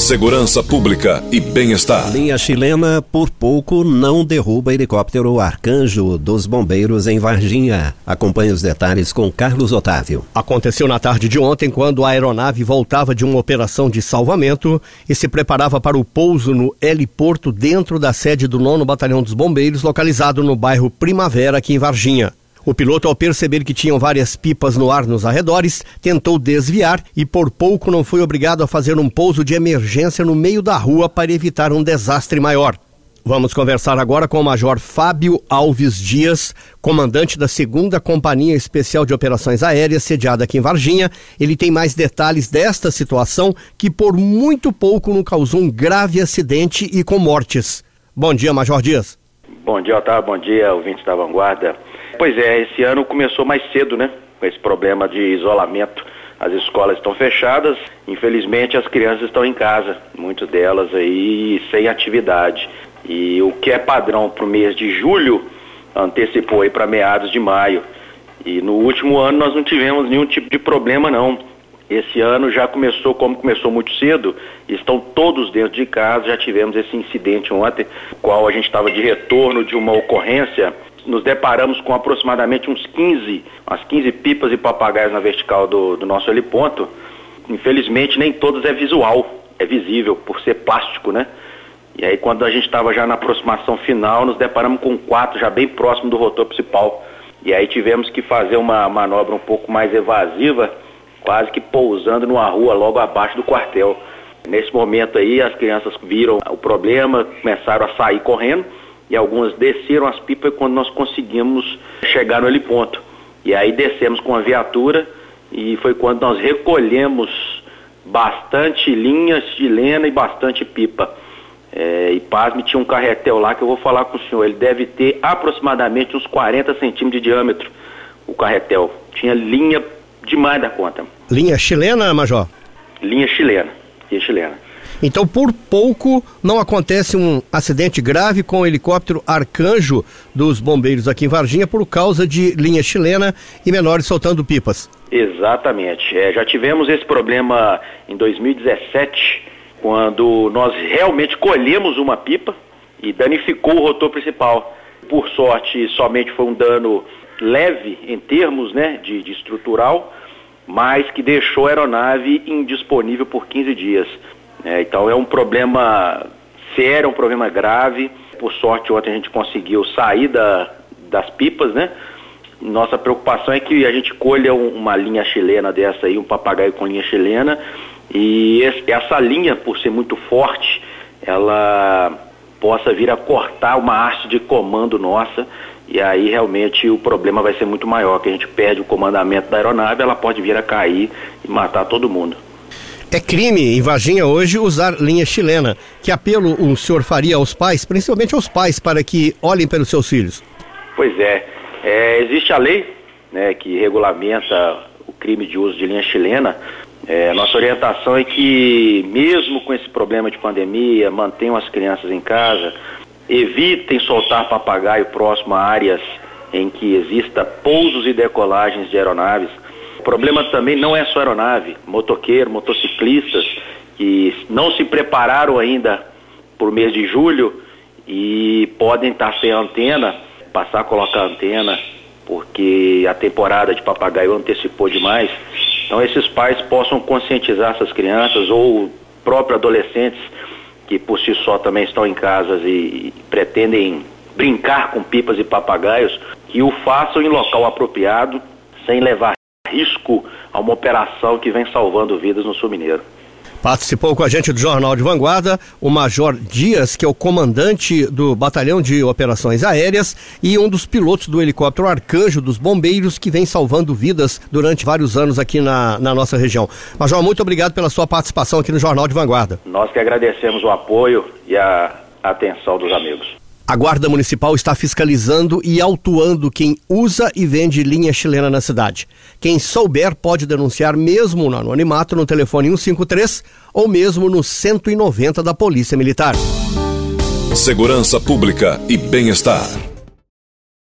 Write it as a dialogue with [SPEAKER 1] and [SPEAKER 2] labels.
[SPEAKER 1] Segurança Pública e Bem-Estar.
[SPEAKER 2] Linha chilena, por pouco, não derruba helicóptero Arcanjo dos bombeiros em Varginha. Acompanhe os detalhes com Carlos Otávio.
[SPEAKER 3] Aconteceu na tarde de ontem, quando a aeronave voltava de uma operação de salvamento e se preparava para o pouso no heliporto dentro da sede do 9 Batalhão dos Bombeiros, localizado no bairro Primavera, aqui em Varginha. O piloto, ao perceber que tinham várias pipas no ar nos arredores, tentou desviar e por pouco não foi obrigado a fazer um pouso de emergência no meio da rua para evitar um desastre maior. Vamos conversar agora com o Major Fábio Alves Dias, comandante da 2 Companhia Especial de Operações Aéreas, sediada aqui em Varginha. Ele tem mais detalhes desta situação que por muito pouco não causou um grave acidente e com mortes. Bom dia, Major Dias.
[SPEAKER 4] Bom dia, Otávio. Bom dia, ouvintes da Vanguarda. Pois é, esse ano começou mais cedo, né? Com esse problema de isolamento. As escolas estão fechadas, infelizmente as crianças estão em casa, muitas delas aí sem atividade. E o que é padrão para o mês de julho antecipou aí para meados de maio. E no último ano nós não tivemos nenhum tipo de problema não. Esse ano já começou, como começou muito cedo, estão todos dentro de casa, já tivemos esse incidente ontem, qual a gente estava de retorno de uma ocorrência nos deparamos com aproximadamente uns 15, umas 15 pipas e papagaios na vertical do, do nosso heliponto. Infelizmente, nem todos é visual, é visível, por ser plástico, né? E aí, quando a gente estava já na aproximação final, nos deparamos com quatro, já bem próximo do rotor principal. E aí tivemos que fazer uma manobra um pouco mais evasiva, quase que pousando numa rua logo abaixo do quartel. Nesse momento aí, as crianças viram o problema, começaram a sair correndo e algumas desceram as pipas quando nós conseguimos chegar no heliponto. E aí descemos com a viatura e foi quando nós recolhemos bastante linhas de lena e bastante pipa. É, e pasme, tinha um carretel lá que eu vou falar com o senhor. Ele deve ter aproximadamente uns 40 centímetros de diâmetro, o carretel. Tinha linha demais da conta.
[SPEAKER 3] Linha chilena, Major?
[SPEAKER 4] Linha chilena. Linha chilena.
[SPEAKER 3] Então, por pouco, não acontece um acidente grave com o helicóptero Arcanjo dos bombeiros aqui em Varginha por causa de linha chilena e menores soltando pipas.
[SPEAKER 4] Exatamente. É, já tivemos esse problema em 2017, quando nós realmente colhemos uma pipa e danificou o rotor principal. Por sorte, somente foi um dano leve em termos né, de, de estrutural, mas que deixou a aeronave indisponível por 15 dias. É, então é um problema sério, um problema grave. Por sorte, ontem a gente conseguiu sair da, das pipas, né? Nossa preocupação é que a gente colha um, uma linha chilena dessa aí, um papagaio com linha chilena, e essa linha, por ser muito forte, ela possa vir a cortar uma haste de comando nossa, e aí realmente o problema vai ser muito maior, que a gente perde o comandamento da aeronave, ela pode vir a cair e matar todo mundo.
[SPEAKER 3] É crime em Varginha hoje usar linha chilena. Que apelo o senhor faria aos pais, principalmente aos pais, para que olhem pelos seus filhos?
[SPEAKER 4] Pois é, é existe a lei né, que regulamenta o crime de uso de linha chilena. É, nossa orientação é que, mesmo com esse problema de pandemia, mantenham as crianças em casa, evitem soltar papagaio próximo a áreas em que exista pousos e decolagens de aeronaves. O problema também não é só aeronave, motoqueiro, motociclistas que não se prepararam ainda por mês de julho e podem estar sem antena, passar a colocar antena, porque a temporada de papagaio antecipou demais. Então esses pais possam conscientizar essas crianças ou próprios adolescentes que por si só também estão em casas e, e pretendem brincar com pipas e papagaios, que o façam em local apropriado, sem levar risco a uma operação que vem salvando vidas no Sul Mineiro.
[SPEAKER 3] Participou com a gente do Jornal de Vanguarda o Major Dias, que é o comandante do Batalhão de Operações Aéreas e um dos pilotos do helicóptero Arcanjo dos Bombeiros, que vem salvando vidas durante vários anos aqui na, na nossa região. Major, muito obrigado pela sua participação aqui no Jornal de Vanguarda.
[SPEAKER 4] Nós que agradecemos o apoio e a atenção dos amigos.
[SPEAKER 3] A Guarda Municipal está fiscalizando e autuando quem usa e vende linha chilena na cidade. Quem souber pode denunciar mesmo no anonimato no telefone 153 ou mesmo no 190 da Polícia Militar.
[SPEAKER 1] Segurança Pública e Bem-Estar.